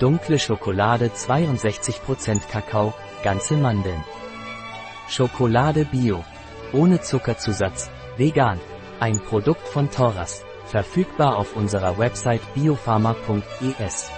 Dunkle Schokolade 62% Kakao, ganze Mandeln. Schokolade Bio. Ohne Zuckerzusatz. Vegan. Ein Produkt von Toras, Verfügbar auf unserer Website biopharma.es.